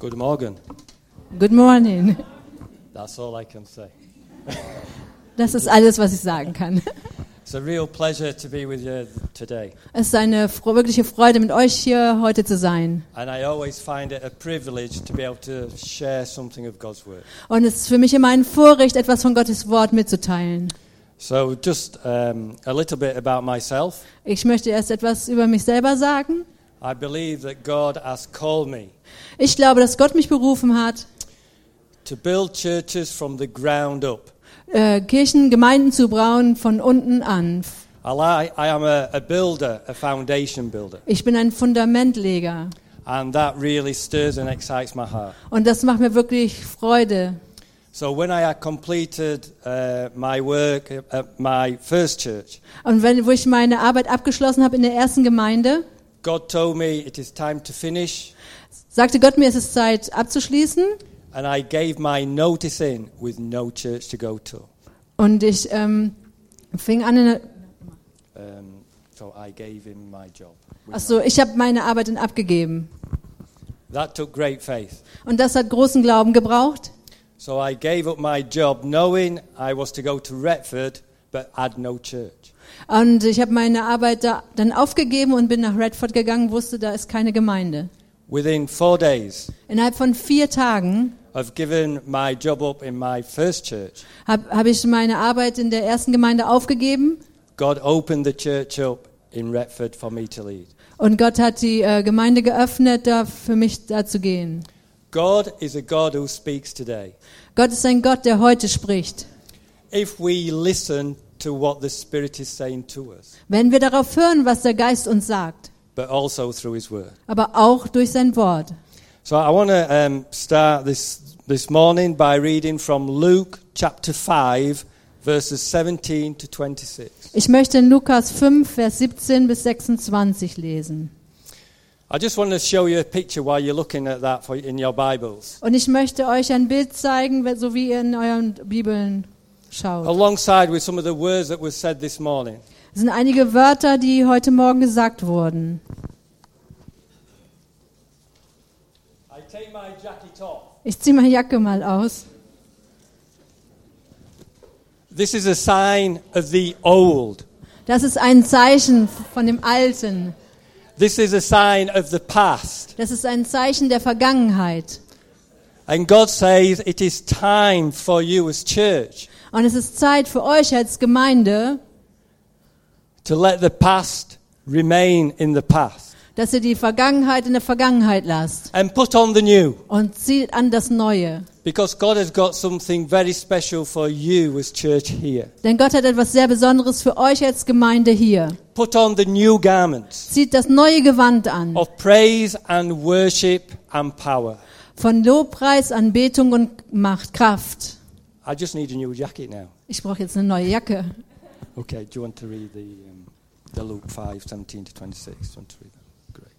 Good morning. Good morning. That's all I can say. Das ist alles, was ich sagen kann. It's a real pleasure to be with you today. Es ist eine wirkliche Freude, mit euch hier heute zu sein. And I always find it a privilege to be able to share something of God's Word. Und es ist für mich immer ein Vorrecht, etwas von Gottes Wort mitzuteilen. So, just um, a little bit about myself. Ich möchte erst etwas über mich selber sagen. I believe that God has called me Ich glaube, dass Gott mich berufen hat, to build churches from the ground up. äh, Kirchen, Gemeinden zu bauen von unten an. I, li- I am a, a builder, a foundation builder. Ich bin ein Fundamentleger. And that really stirs and excites my heart. Und das macht mir wirklich Freude. So, when I had completed uh, my work at my first church, Und wenn, wo ich meine Arbeit abgeschlossen habe in der ersten Gemeinde, God told me it is time to finish. sagte Gott mir, es ist Zeit abzuschließen. And I gave my notice in with no church to go to. Und ich ähm, fing an, in eine, Um, so I gave him my job. ach so, ich habe meine Arbeit dann abgegeben. That took great faith. Und das hat großen Glauben gebraucht. So I gave up my job knowing I was to go to Retford but had no church. Und ich habe meine Arbeit da dann aufgegeben und bin nach Redford gegangen, wusste, da ist keine Gemeinde. Within four days Innerhalb von vier Tagen of giving my job up in my first church, habe hab ich meine Arbeit in der ersten Gemeinde aufgegeben God opened the church up in Retford for me to lead. und Gott hat die äh, Gemeinde geöffnet, da für mich da zu gehen. God is a God who speaks today. Gott ist ein Gott, der heute spricht. If we listen to what the Spirit is saying to us, Wenn wir darauf hören, was der Geist uns sagt, but also through His Word. aber auch durch sein Wort. So I want to um, start this this morning by reading from Luke chapter 5 verses 17 to 26. Ich möchte in Lukas 5, Vers 17 bis 26 lesen. I just want to show you a picture while you're looking at that for, in your Bibles. Und ich möchte euch ein Bild zeigen, so wie ihr in euren Bibeln schaut. Alongside with some of the words that were said this morning. Es sind einige Wörter, die heute Morgen gesagt wurden. I take my jacket off. Ich ziehe meine Jacke mal aus. This is a sign of the old. Das ist ein Zeichen von dem Alten. This is a sign of the past. Das ist ein Zeichen der Vergangenheit. And God says it is time for you as church Und es ist Zeit für euch als Gemeinde, to let the past remain in the past dass ihr die Vergangenheit in der Vergangenheit lasst and put on the new. und zieht an das Neue. Because God has got something very special for you as church here. Denn Gott hat etwas sehr Besonderes für euch als Gemeinde hier. Put on the new garments Zieht das neue Gewand an. of praise and worship and power. Von Lobpreis, Anbetung und Macht, Kraft. I just need a new jacket now. Ich brauche jetzt eine neue Jacke. Okay, do you want to read the, um, the Luke 5, 17 to 26? Do you want to read that? Great.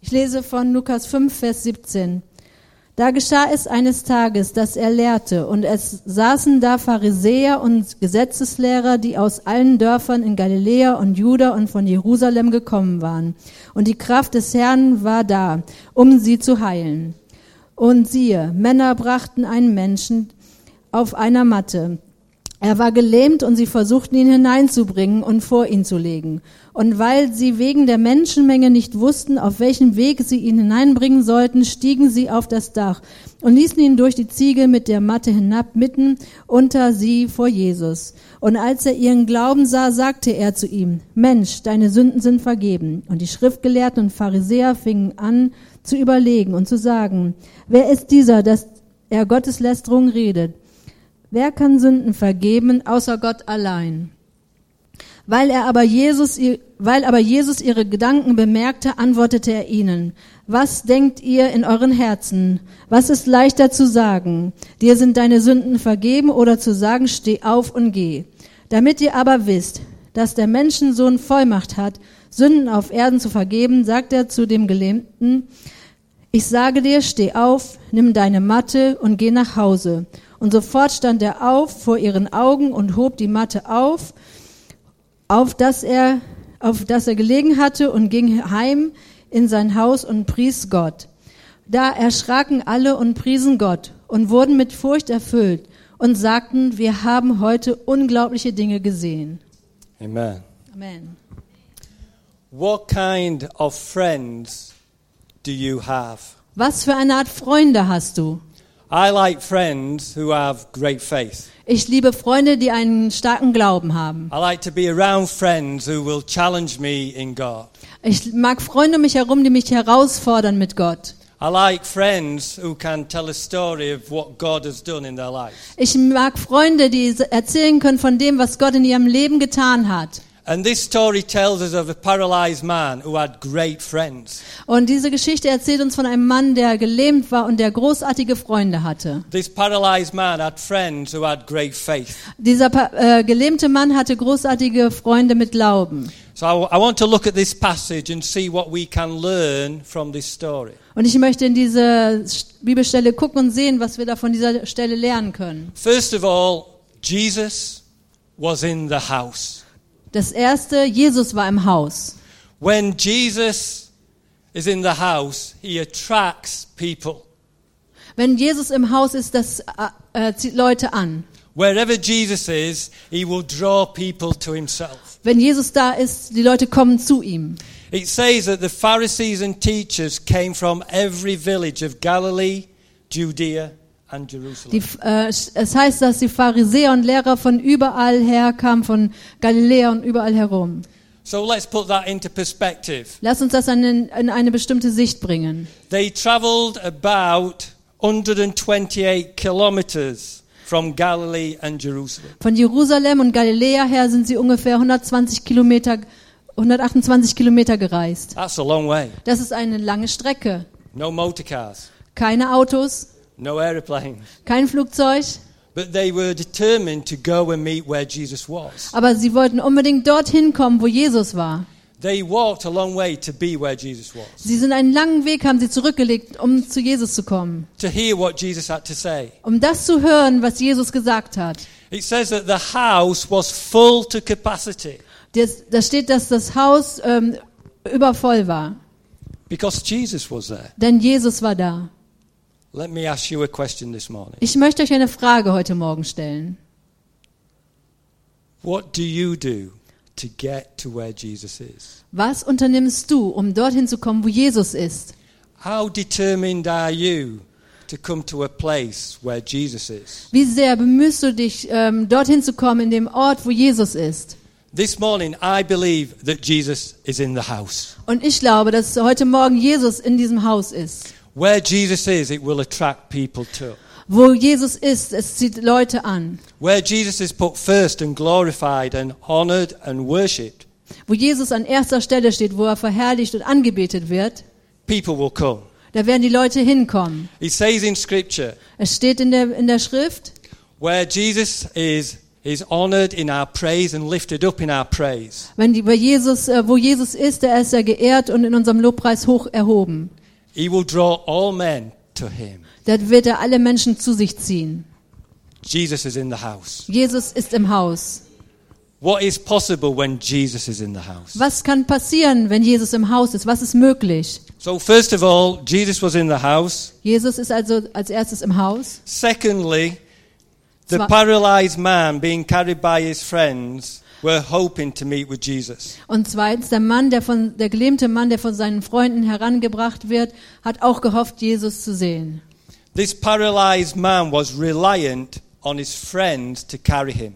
Ich lese von Lukas 5, Vers 17. Da geschah es eines Tages, dass er lehrte, und es saßen da Pharisäer und Gesetzeslehrer, die aus allen Dörfern in Galiläa und Juda und von Jerusalem gekommen waren. Und die Kraft des Herrn war da, um sie zu heilen. Und siehe, Männer brachten einen Menschen auf einer Matte. Er war gelähmt und sie versuchten ihn hineinzubringen und vor ihn zu legen. Und weil sie wegen der Menschenmenge nicht wussten, auf welchem Weg sie ihn hineinbringen sollten, stiegen sie auf das Dach und ließen ihn durch die Ziegel mit der Matte hinab, mitten unter sie vor Jesus. Und als er ihren Glauben sah, sagte er zu ihm, Mensch, deine Sünden sind vergeben. Und die Schriftgelehrten und Pharisäer fingen an zu überlegen und zu sagen, wer ist dieser, dass er Gotteslästerung redet? Wer kann Sünden vergeben, außer Gott allein? Weil er aber Jesus, weil aber Jesus ihre Gedanken bemerkte, antwortete er ihnen, was denkt ihr in euren Herzen? Was ist leichter zu sagen? Dir sind deine Sünden vergeben oder zu sagen, steh auf und geh. Damit ihr aber wisst, dass der Menschensohn Vollmacht hat, Sünden auf Erden zu vergeben, sagt er zu dem Gelähmten, ich sage dir, steh auf, nimm deine Matte und geh nach Hause. Und sofort stand er auf vor ihren Augen und hob die Matte auf, auf dass er, auf dass er gelegen hatte und ging heim in sein Haus und pries Gott. Da erschraken alle und priesen Gott und wurden mit Furcht erfüllt und sagten, wir haben heute unglaubliche Dinge gesehen. Amen. Amen. What kind of friends do you have? Was für eine Art Freunde hast du? I like friends who have great faith. Ich liebe Freunde, die einen starken Glauben haben. I like to be around friends who will challenge me in God. Ich mag Freunde um mich herum, die mich herausfordern mit Gott. I like friends who can tell a story of what God has done in their lives. Ich mag Freunde, die erzählen können von dem, was Gott in ihrem Leben getan hat. And this story tells us of a paralyzed man who had great friends. Und diese Geschichte erzählt uns von einem Mann, der gelähmt war und der großartige Freunde hatte. This paralyzed man had friends who had great faith. Dieser äh, gelähmte Mann hatte großartige Freunde mit Glauben. So I, I want to look at this passage and see what we can learn from this story. Und ich möchte in diese Bibelstelle gucken und sehen, was wir da von dieser Stelle lernen können. First of all, Jesus was in the house. Das erste, Jesus war im Haus. When Jesus is in the house, he attracts people. Wenn Jesus im Haus ist, das äh, äh, zieht Leute an. Wherever Jesus is, he will draw people to himself. Wenn Jesus da ist, die Leute kommen zu ihm. It says that the Pharisees and teachers came from every village of Galilee, Judea. Die, äh, es heißt, dass die Pharisäer und Lehrer von überall her kamen, von Galiläa und überall herum. So let's put that into perspective. Lass uns das an, in eine bestimmte Sicht bringen. They traveled about 128 kilometers from Galilee and Jerusalem. Von Jerusalem und Galiläa her sind sie ungefähr 120 Kilometer, 128 Kilometer gereist. That's a long way. Das ist eine lange Strecke. No motor cars, Keine Autos, no aeroplanes. kein Flugzeug, But they were determined to go and meet where Jesus was. aber sie wollten unbedingt dorthin kommen, wo Jesus war. They walked a long way to be where Jesus was, Sie sind einen langen Weg, haben sie zurückgelegt, um zu Jesus zu kommen. to hear what Jesus had to say. Um das zu hören, was Jesus gesagt hat. It says that the house was full to capacity Das, da steht, dass das Haus ähm, übervoll war. because Jesus was there. Denn Jesus war da. Ich möchte euch eine Frage heute Morgen stellen. What do you do to get to where Jesus is? Was unternimmst du, um dorthin zu kommen, wo Jesus ist? How determined are you to come to a place where Jesus is? Wie sehr bemühst du dich, ähm, dorthin zu kommen, in dem Ort, wo Jesus ist? This morning, I believe that Jesus is in the house. Und ich glaube, dass heute Morgen Jesus in diesem Haus ist. Where Jesus is, it will attract people to. Wo Jesus ist, es zieht Leute an. Where Jesus is put first and glorified and honored and worshipped, Wo Jesus an erster Stelle steht, wo er verherrlicht und angebetet wird, people will come. da werden die Leute hinkommen. It says in Scripture, Es steht in der, in der Schrift, where Jesus is, is honored in our praise and lifted up in our praise. wenn die, bei Jesus, äh, wo Jesus ist, da ist er geehrt und in unserem Lobpreis hoch erhoben. He will draw all men to him. Da wird er alle Menschen zu sich ziehen. Jesus is in the house. Jesus ist im Haus. What is possible when Jesus is in the house? Was kann passieren, wenn Jesus im Haus ist? Was ist möglich? So, first of all, Jesus was in the house. Jesus ist also als erstes im Haus. Secondly, the paralyzed man being carried by his friends were hoping to meet with Jesus. Und zweitens, der Mann, der von, der gelähmte Mann, der von seinen Freunden herangebracht wird, hat auch gehofft, Jesus zu sehen. This paralyzed man was reliant on his friends to carry him.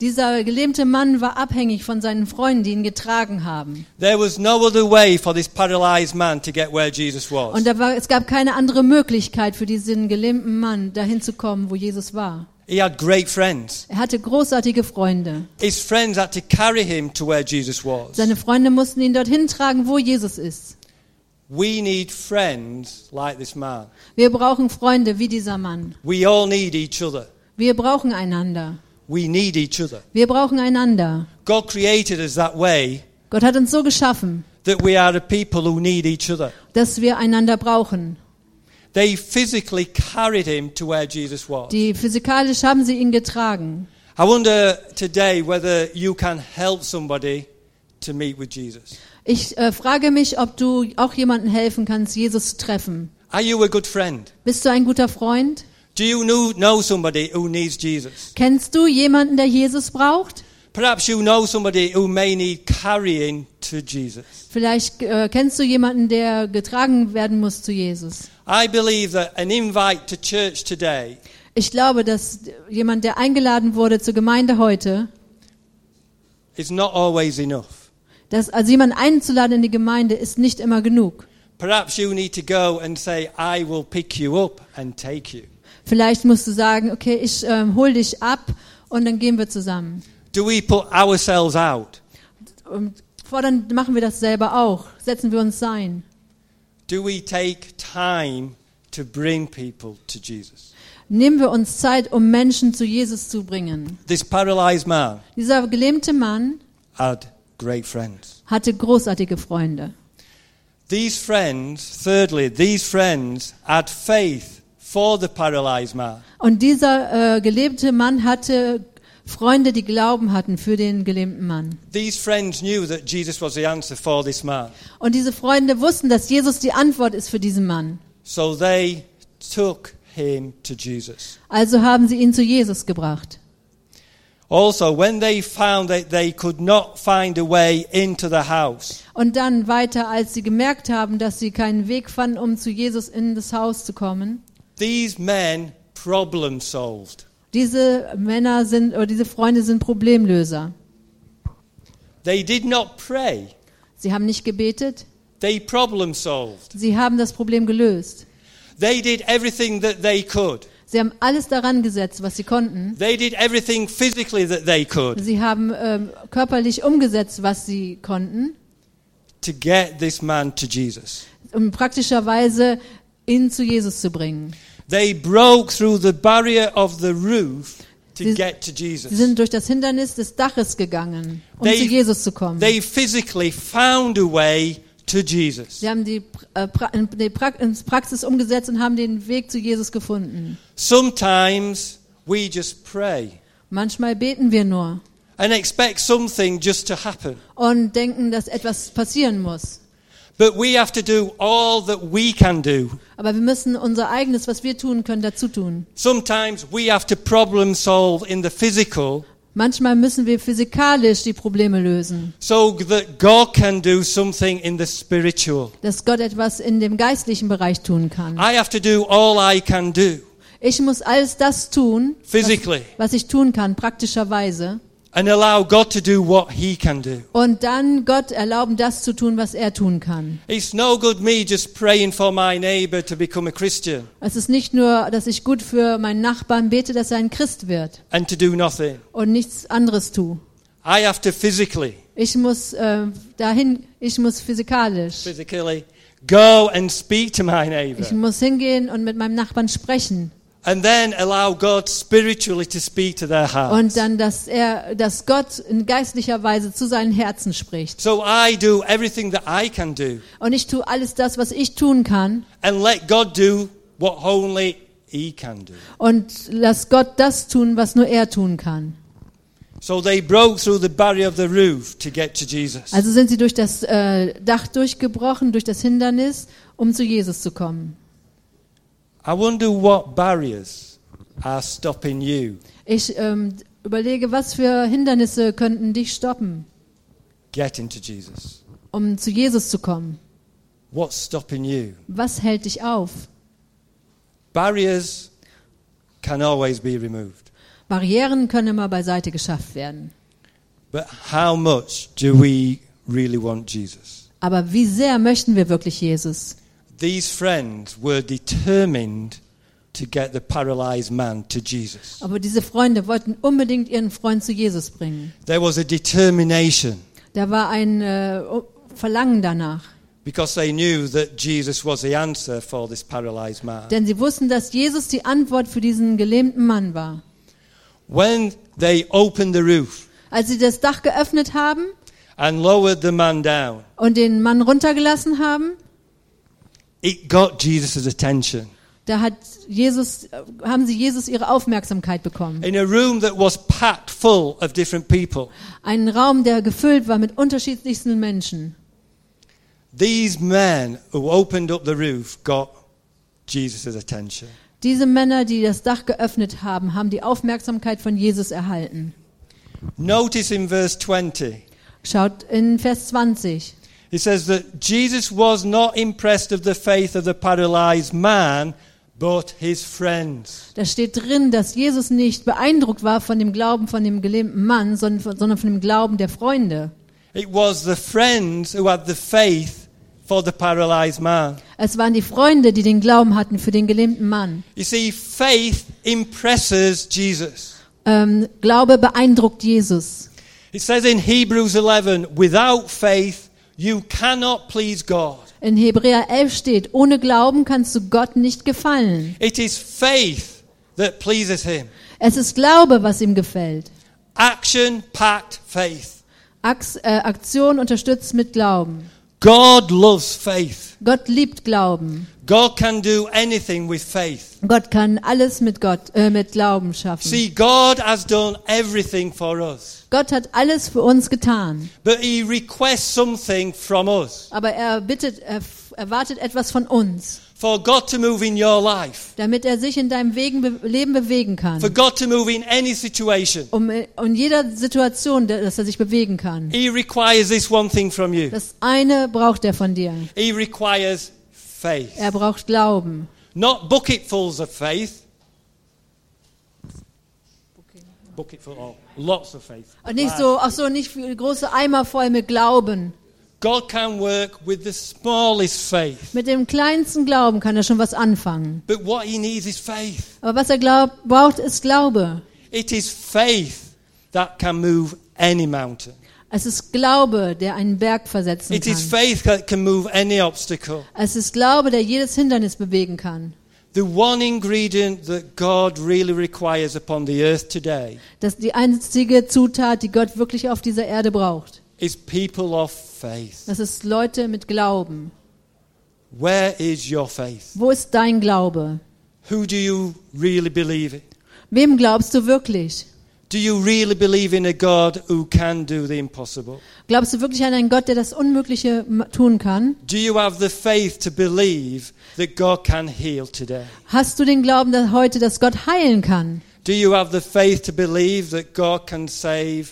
Dieser gelähmte Mann war abhängig von seinen Freunden, die ihn getragen haben. There was no other way for this paralyzed man to get where Jesus was. Und war, es gab keine andere Möglichkeit für diesen gelähmten Mann, dahin zu kommen, wo Jesus war. He had great friends. Er hatte großartige Freunde. His friends had to carry him to where Jesus was. Seine Freunde mussten ihn dorthin tragen, wo Jesus ist. We need friends like this man. Wir brauchen Freunde wie dieser Mann. We all need each other. Wir brauchen einander. We need each other. Wir brauchen einander. God created us that way Gott hat uns so geschaffen, that we are a people who need each other. dass wir einander brauchen. They physically carried him to where Jesus was. Die physikalisch haben sie ihn getragen. I wonder today whether you can help somebody to meet with Jesus. Ich äh, frage mich, ob du auch jemandem helfen kannst, Jesus zu treffen. Are you a good friend? Bist du ein guter Freund? Do you know, know somebody who needs Jesus? Kennst du jemanden, der Jesus braucht? Perhaps you know somebody who may need carrying to Jesus. Vielleicht äh, kennst du jemanden, der getragen werden muss zu Jesus. I believe that an invite to church today Ich glaube, dass jemand, der eingeladen wurde zur Gemeinde heute, is not always enough. dass also jemanden einzuladen in die Gemeinde ist nicht immer genug. Perhaps you need to go and say, I will pick you up and take you. Vielleicht musst du sagen, okay, ich ähm, hol dich ab und dann gehen wir zusammen. Do we put ourselves out? Fordern machen wir das selber auch. Setzen wir uns ein. Do we take time to bring people to Jesus? Nehmen wir uns Zeit, um Menschen zu Jesus zu bringen. This paralyzed man Dieser gelähmte Mann had great friends. hatte großartige Freunde. These friends, thirdly, these friends had faith for the paralyzed man. Und dieser äh, gelähmte Mann hatte Freunde, die Glauben hatten für den gelähmten Mann. Und diese Freunde wussten, dass Jesus die Antwort ist für diesen Mann. So they took him to Jesus. Also haben sie ihn zu Jesus gebracht. Also, when they found that they could not find a way into the house, Und dann weiter, als sie gemerkt haben, dass sie keinen Weg fanden, um zu Jesus in das Haus zu kommen. these men problem solved. Diese Männer sind, oder diese Freunde sind Problemlöser. They did not pray, Sie haben nicht gebetet, they problem solved. sie haben das Problem gelöst. They did everything that they could. Sie haben alles daran gesetzt, was sie konnten. They did everything physically that they could Sie haben ähm, körperlich umgesetzt, was sie konnten, to get this man to Jesus. um praktischerweise ihn zu Jesus zu bringen. They broke through the barrier of the roof to Sie- get to Sie Jesus. sind durch das Hindernis des Daches gegangen, um They- zu Jesus zu kommen. They physically found a way to Jesus. Sie haben die, äh, pra in die pra ins Praxis umgesetzt und haben den Weg zu Jesus gefunden. Sometimes we just pray Manchmal beten wir nur and expect something just to happen. und denken, dass etwas passieren muss. But we have to do all that we can do. Aber wir müssen unser eigenes, was wir tun können, dazu tun. Sometimes we have to problem solve in the physical Manchmal müssen wir physikalisch die Probleme lösen, so that God can do something in the spiritual. dass Gott etwas in dem geistlichen Bereich tun kann. I have to do all I can do Ich muss alles das tun, physically was ich tun kann, praktischerweise. And allow God to do what He can do. Und dann Gott erlauben, das zu tun, was er tun kann. It's no good me just praying for my neighbor to become a Christian Es ist nicht nur, dass ich gut für meinen Nachbarn bete, dass er ein Christ wird and to do nothing. und nichts anderes tue. I have to physically, Ich muss äh, dahin, ich muss physikalisch. physically go and speak to my neighbor Ich muss hingehen und mit meinem Nachbarn sprechen. And then allow God spiritually to speak to their hearts. Und dann, dass er, dass Gott in geistlicher Weise zu seinen Herzen spricht. So I do everything that I can do Und ich tue alles das, was ich tun kann. and let God do what only He can do. Und lass Gott das tun, was nur er tun kann. So they broke through the barrier of the roof to get to Jesus. Also sind sie durch das äh, Dach durchgebrochen, durch das Hindernis, um zu Jesus zu kommen. I wonder what barriers are stopping you Ich ähm, überlege, was für Hindernisse könnten dich stoppen, getting to Jesus. um zu Jesus zu kommen. What's stopping you? Was hält dich auf? Barriers can always be removed. Barrieren können immer beiseite geschafft werden. But how much do we really want Jesus? Aber wie sehr möchten wir wirklich Jesus? These friends were determined to get the paralyzed man to Jesus. Aber diese Freunde wollten unbedingt ihren Freund zu Jesus bringen. There was a determination Da war ein äh, Verlangen danach. because they knew that Jesus was the answer for this paralyzed man. Denn sie wussten, dass Jesus die Antwort für diesen gelähmten Mann war. When they opened the roof Als sie das Dach geöffnet haben and lowered the man down, und den Mann runtergelassen haben, it got Jesus' attention. da hat Jesus, haben sie Jesus ihre Aufmerksamkeit bekommen. In a room that was packed full of different people, Einen Raum, der gefüllt war mit unterschiedlichsten Menschen. these men who opened up the roof got Jesus' attention. Diese Männer, die das Dach geöffnet haben, haben die Aufmerksamkeit von Jesus erhalten. Notice in verse 20, Schaut in Vers 20. it says that Jesus was not impressed of the faith of the paralyzed man, but his friends. Da steht drin, dass Jesus nicht beeindruckt war von dem Glauben von dem gelähmten Mann, sondern von, sondern von dem Glauben der Freunde. It was the friends who had the faith for the paralyzed man. Es waren die Freunde, die den Glauben hatten für den gelähmten Mann. You see, faith impresses Jesus. Ähm, Glaube beeindruckt Jesus. It says in Hebrews 11, without faith, you cannot please God. In Hebräer 11 steht, ohne Glauben kannst du Gott nicht gefallen. It is faith that pleases him. Es ist Glaube, was ihm gefällt. Action packed faith. Ax, äh, Aktion unterstützt mit Glauben. God loves faith. Gott liebt Glauben. God can do anything with faith. Gott kann alles mit Gott, äh, mit Glauben schaffen. See, God has done everything for us, Gott hat alles für uns getan. but He requests something from us. Aber er bittet, er erwartet etwas von uns, For God to move in your life, damit er sich in deinem Wegen, be Leben bewegen for kann. God to move in any situation, Um äh, in jeder Situation, da- dass er sich bewegen kann. He requires this one thing from you. Das eine braucht er von dir. He requires faith. Er braucht Glauben. Not bucketfuls of faith. Bucketful, oh, lots of faith. Und nicht so, ach so, nicht große Eimer voll mit Glauben. God can work with the smallest faith. Mit dem kleinsten Glauben kann er schon was anfangen. But what he needs is faith. Aber was er glaubt, braucht, ist Glaube. It is faith that can move any mountain. Es ist Glaube, der einen Berg versetzen It is kann. faith that can move any obstacle. Es ist Glaube, der jedes Hindernis bewegen kann. The one ingredient that God really requires upon the earth today Das die einzige Zutat, die Gott wirklich auf dieser Erde braucht. is people of faith. Das ist Leute mit Glauben. Where is your faith? Wo ist dein Glaube? Who do you really believe in? Wem glaubst du wirklich? Do you really believe in a God who can do the impossible? Glaubst du wirklich an einen Gott, der das Unmögliche tun kann? Do you have the faith to believe that God can heal today? Hast du den Glauben dass heute, dass Gott heilen kann? Do you have the faith to believe that God can save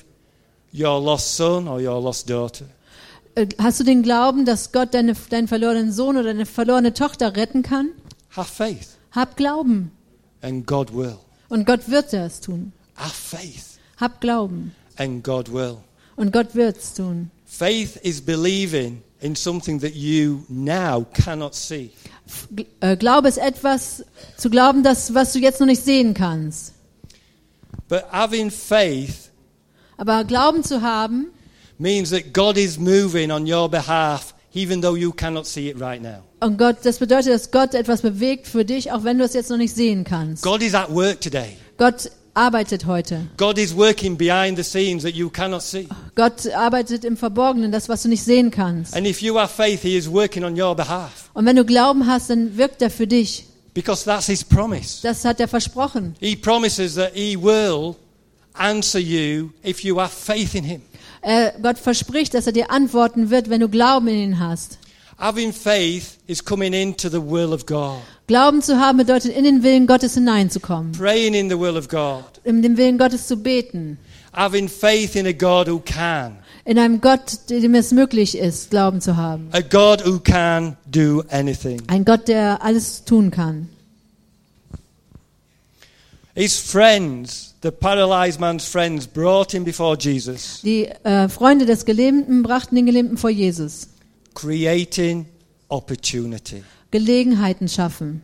your lost son or your lost daughter? Äh, Hast du den Glauben, dass Gott deine, deinen verlorenen Sohn oder deine verlorene Tochter retten kann? Have faith, Hab Glauben. and God will. Und Gott wird das tun. Have faith, Hab Glauben. and God will. Und Gott wird's tun. Faith is believing in something that you now cannot see. Äh, Glaube ist etwas, zu glauben, das, was du jetzt noch nicht sehen kannst. But having faith Aber Glauben zu haben, means that God is moving on your behalf, even though you cannot see it right now. und Gott, das bedeutet, dass Gott etwas bewegt für dich, auch wenn du es jetzt noch nicht sehen kannst. God is at work today. Gott arbeitet heute. God is working behind the scenes that you cannot see. Gott arbeitet im Verborgenen, das, was du nicht sehen kannst. And if you have faith, He is working on your behalf Und wenn du Glauben hast, dann wirkt er für dich. because that's His promise. Das hat er versprochen. He promises that He will answer you if you have faith in Him. Er, Gott verspricht, dass er dir antworten wird, wenn du Glauben in ihn hast. Having faith is coming into the will of God, Glauben zu haben bedeutet, in den Willen Gottes hineinzukommen, praying in the will of God, in den Willen Gottes zu beten, having faith in a God who can, in einem Gott, dem es möglich ist, Glauben zu haben. a God who can do anything. Ein Gott, der alles tun kann. His friends, the paralyzed man's friends, brought him before Jesus, Die äh, Freunde des Gelähmten brachten den Gelähmten vor Jesus. Creating opportunity. Gelegenheiten schaffen.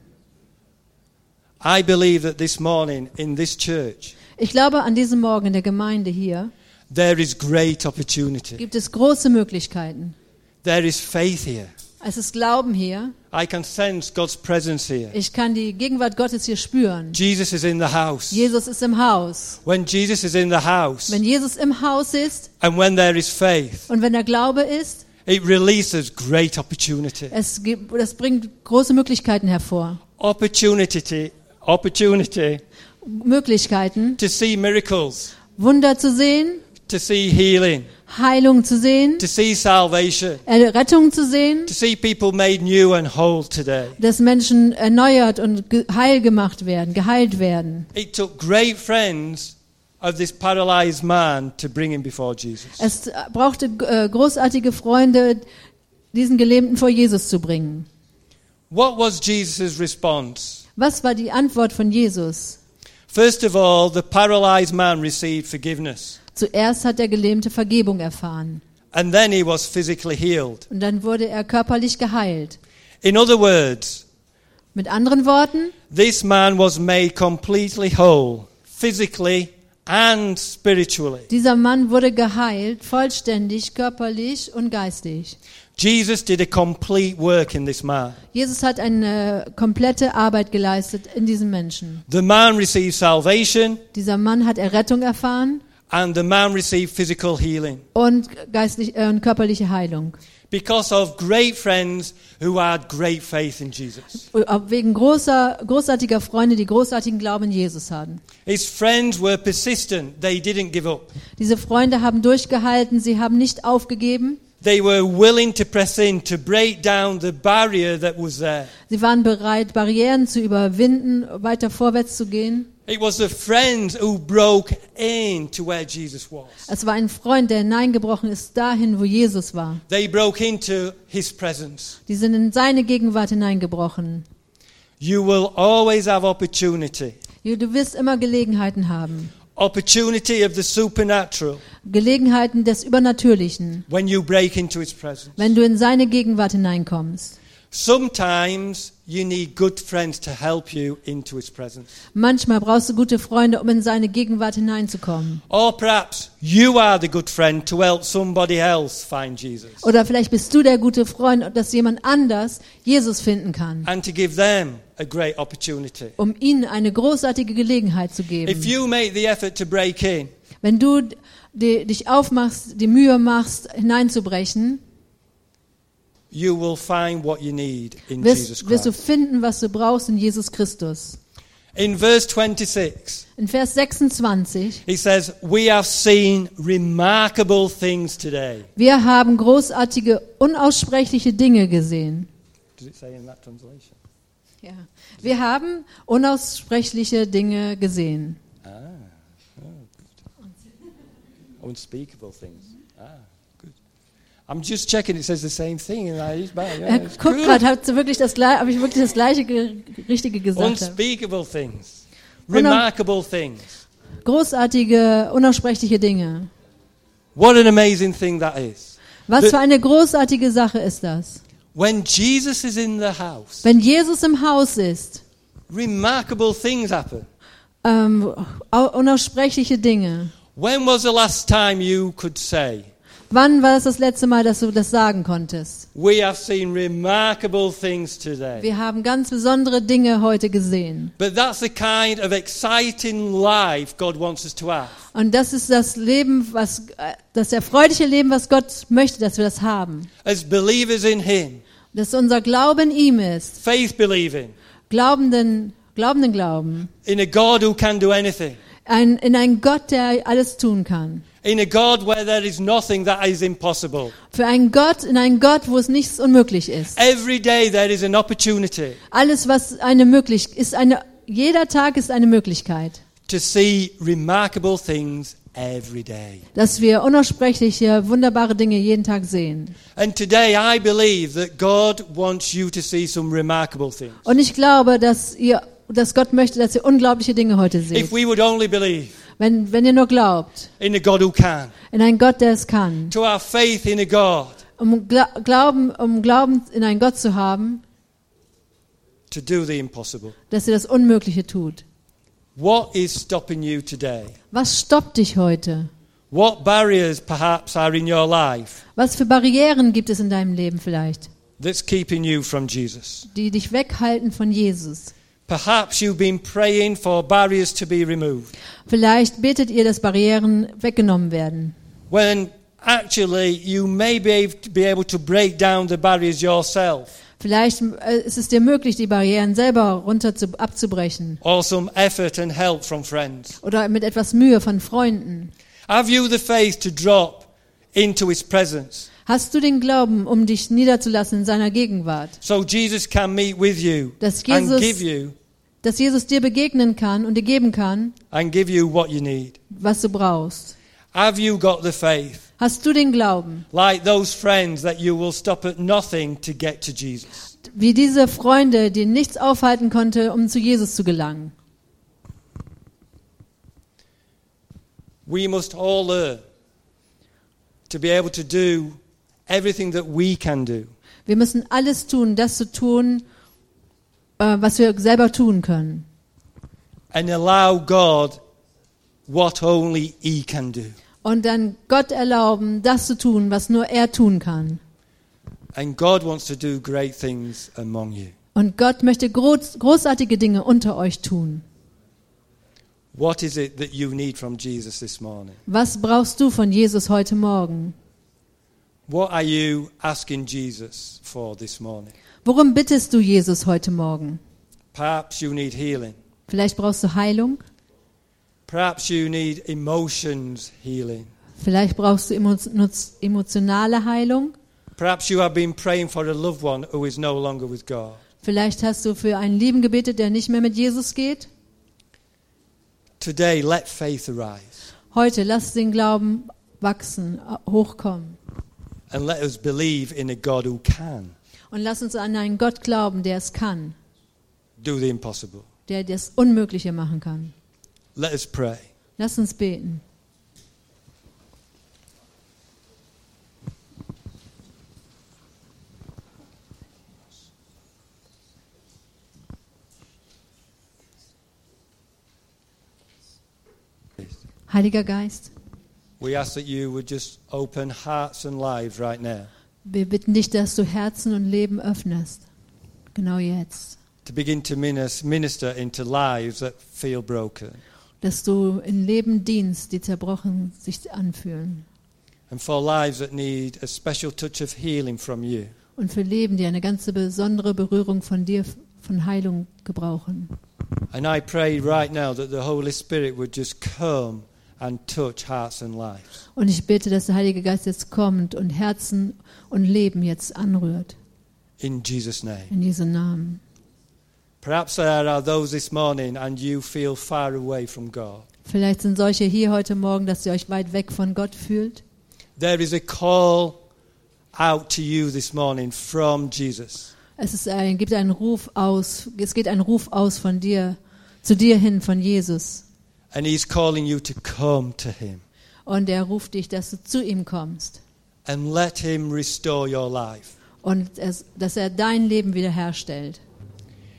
I believe that this morning in this church, Ich glaube, an diesem Morgen in der Gemeinde hier there is great opportunity. gibt es große Möglichkeiten. There is faith here. Es ist Glauben hier. I can sense God's presence here. Ich kann die Gegenwart Gottes hier spüren. Jesus is in the house. Jesus ist im Haus. When Jesus is in the house Wenn Jesus im Haus ist and when there is faith, und wenn der Glaube ist, it releases great opportunity. es gibt, das bringt große Möglichkeiten hervor. Opportunity, opportunity Möglichkeiten, to see miracles, Wunder zu sehen, to see healing, Heilung zu sehen, to see salvation, Errettung zu sehen, to see people made new and whole today. dass Menschen erneuert und heil gemacht werden, geheilt werden. It took great friends of this paralyzed man to bring him before Jesus. Es brauchte äh, großartige Freunde, diesen Gelähmten vor Jesus zu bringen. What was Jesus' response? Was war die Antwort von Jesus? First of all, the paralyzed man received forgiveness, Zuerst hat der Gelähmte Vergebung erfahren and then he was physically healed. und dann wurde er körperlich geheilt. In other words, Mit anderen Worten, this man was made completely whole, physically and spiritually. dieser Mann wurde geheilt, vollständig, körperlich und geistig. Jesus did a complete work in this man. Jesus hat eine komplette Arbeit geleistet in diesem Menschen. The man received salvation, Dieser Mann hat Errettung erfahren and the man received physical healing und geistlich äh, und körperliche Heilung. Because of great friends who had great faith in Jesus. Wegen großer, großartiger Freunde, die großartigen Glauben in Jesus hatten. His friends were persistent, they didn't give up. Diese Freunde haben durchgehalten, sie haben nicht aufgegeben. They were willing to press in to break down the barrier that was there. Sie waren bereit, Barrieren zu überwinden, weiter vorwärts zu gehen. It was the friends who broke in to where Jesus was. Es war ein Freund, der hineingebrochen ist dahin, wo Jesus war. They broke into his presence. Die sind in seine Gegenwart hineingebrochen. You will always have opportunity. Du wirst immer Gelegenheiten haben. Opportunity of the supernatural Gelegenheiten des Übernatürlichen, when you break into his presence. wenn du in seine Gegenwart hineinkommst. Sometimes you need good friends to help you into his presence. Manchmal brauchst du gute Freunde, um in seine Gegenwart hineinzukommen. Or perhaps you are the good friend to help somebody else find Jesus Oder vielleicht bist du der gute Freund, dass jemand anders Jesus finden kann, and to give them a great opportunity. um ihnen eine großartige Gelegenheit zu If geben. you make the effort to break in, Wenn du die, dich aufmachst, die Mühe machst, hineinzubrechen, you will find what you need in Jesus wirst, wirst du Christ. finden, was du brauchst in Jesus Christus. In verse 26, In Vers 26, he says, We have seen remarkable things today. wir haben großartige, unaussprechliche Dinge gesehen. Does it say in that translation? Ja. Wir haben unaussprechliche Dinge gesehen. Ah, oh. Unspeakable things. Ah. I'm just checking. It says the same thing, and I, yeah, Er guckt gerade, habe ich wirklich das gleiche ge Richtige gesagt. habe. Unspeakable things, Unau- remarkable things. Großartige, unaussprechliche Dinge. What an amazing thing that is. Was für eine großartige Sache ist das? When Jesus is in the house, Wenn Jesus im Haus ist, remarkable things happen. ähm, au- unaussprechliche Dinge. When was the last time you could say, Wann war das das letzte Mal, dass du das sagen konntest? We have seen remarkable things today? Wir haben ganz besondere Dinge heute gesehen. But that's the kind of exciting life God wants us to have. Und das ist das Leben, was, das erfreuliche Leben, was Gott möchte, dass wir das haben. As believers in Him, Dass unser Glauben in ihm ist. faith believing, Glaubenden, glaubenden Glauben. in a God who can do anything, Ein, in einen Gott, der alles tun kann. In a God where there is nothing that is impossible. Für einen Gott, in einen Gott, wo es nichts unmöglich ist. Every day there is an opportunity Alles, was eine möglich ist, eine, jeder Tag ist eine Möglichkeit, to see remarkable things every day. dass wir unaussprechliche, wunderbare Dinge jeden Tag sehen. And today I believe that God wants you to see some remarkable things. Und ich glaube, dass ihr, dass Gott möchte, dass ihr unglaubliche Dinge heute If seht. we would only believe Wenn, wenn ihr nur glaubt, in a God who can, in einen Gott, der es kann. Um Gla Glauben, um Glauben in einen Gott zu haben, to do the impossible. dass ihr das Unmögliche tut. What is stopping you today? Was stoppt dich heute? What barriers perhaps are in your life Was für Barrieren gibt es in deinem Leben vielleicht, that's keeping you from Jesus? die dich weghalten von Jesus? Perhaps you've been praying for barriers to be removed Vielleicht betet ihr, dass Barrieren weggenommen werden. when actually you may be able to, break down the barriers yourself Vielleicht äh, ist es dir möglich, die Barrieren selber runter zu, abzubrechen or some effort and help from friends. oder mit etwas Mühe von Freunden. Have you the faith to drop into his presence. Hast du den Glauben, um dich niederzulassen in seiner Gegenwart? So Jesus can meet with you Dass and Jesus- give you Dass Jesus dir begegnen kann und dir geben kann, and give you what you need. was du brauchst. Have you got the faith? Hast du den Glauben? Like those friends that you will stop at nothing to get to Jesus. Wie diese Freunde, die nichts aufhalten konnte, um zu Jesus zu gelangen. We must all learn to be able to do everything that we can do. Wir müssen alles tun, das zu tun, was wir selber tun können. and allow God what only He can do. Und dann Gott erlauben, das zu tun, was nur er tun kann. And God wants to do great things among you. Und Gott möchte groß, großartige Dinge unter euch tun. What is it that you need from Jesus this morning? Was brauchst du von Jesus heute Morgen? What are you asking Jesus for this morning? Worum bittest du Jesus heute Morgen? Perhaps you need healing. Vielleicht brauchst du Heilung, Perhaps you need emotions healing. vielleicht brauchst du emo emotionale Heilung, Perhaps you have been praying for a loved one who is no longer with God. vielleicht hast du für einen Lieben gebetet, der nicht mehr mit Jesus geht. Today, let faith arise Heute lass den Glauben wachsen, hochkommen. and let us believe in a God who can Und lass uns an einen Gott glauben, der es kann, do the impossible. der das Unmögliche machen kann. Let us pray. Lass uns beten. Heiliger Geist, We ask that you would just open hearts and lives right now wir bitten dich, dass du Herzen und Leben öffnest. Genau jetzt. to begin to minis- minister into lives that feel broken Dass du in Leben dienst, die zerbrochen sich anfühlen. and for lives that need a special touch of healing from you. Und für Leben, die eine ganze besondere Berührung von dir, von Heilung gebrauchen. And I pray right now that the Holy Spirit would just come and touch hearts and lives. Und ich bete, dass der Heilige Geist jetzt kommt und Herzen und Leben jetzt anrührt. In Jesus' name. In diesem Namen. Perhaps there are those this morning and you feel far away from God. Vielleicht sind solche hier heute Morgen, dass ihr euch weit weg von Gott fühlt. There is a call out to you this morning from Jesus. Es ist ein, gibt einen Ruf aus, es geht ein Ruf aus von dir, zu dir hin, von Jesus. And He's calling you to come to Him Und er ruft dich, dass du zu ihm kommst. and let Him restore your life. Und es, dass er dein Leben wiederherstellt.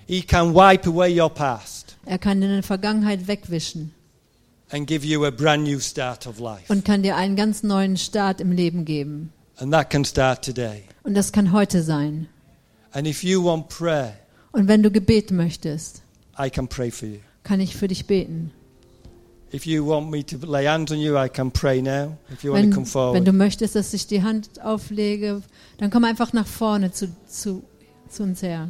He can wipe away your past Er kann deine Vergangenheit wegwischen and give you a brand new start of life. und kann dir einen ganz neuen Start im Leben geben. And that can start today. Und das kann heute sein. And if you want prayer, Und wenn du Gebet möchtest, I can pray for you. kann ich für dich beten. Wenn, du möchtest, dass ich die Hand auflege, dann komm einfach nach vorne zu, zu, zu uns her.